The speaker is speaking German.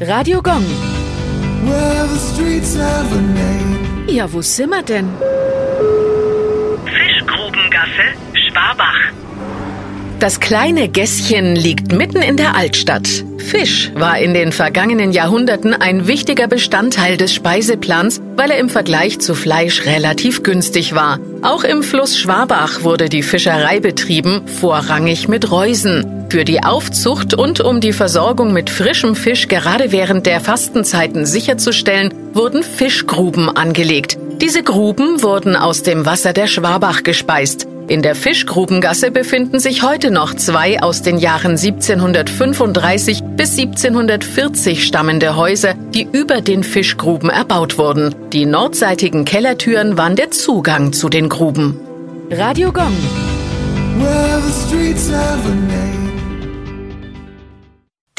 Radio Gong. Well, the streets have a name. Ja, wo sind wir denn? Fischgrubengasse, Schwabach. Das kleine Gässchen liegt mitten in der Altstadt. Fisch war in den vergangenen Jahrhunderten ein wichtiger Bestandteil des Speiseplans, weil er im Vergleich zu Fleisch relativ günstig war. Auch im Fluss Schwabach wurde die Fischerei betrieben, vorrangig mit Reusen. Für die Aufzucht und um die Versorgung mit frischem Fisch gerade während der Fastenzeiten sicherzustellen, wurden Fischgruben angelegt. Diese Gruben wurden aus dem Wasser der Schwabach gespeist. In der Fischgrubengasse befinden sich heute noch zwei aus den Jahren 1735 bis 1740 stammende Häuser, die über den Fischgruben erbaut wurden. Die nordseitigen Kellertüren waren der Zugang zu den Gruben. Radio Gong. Well,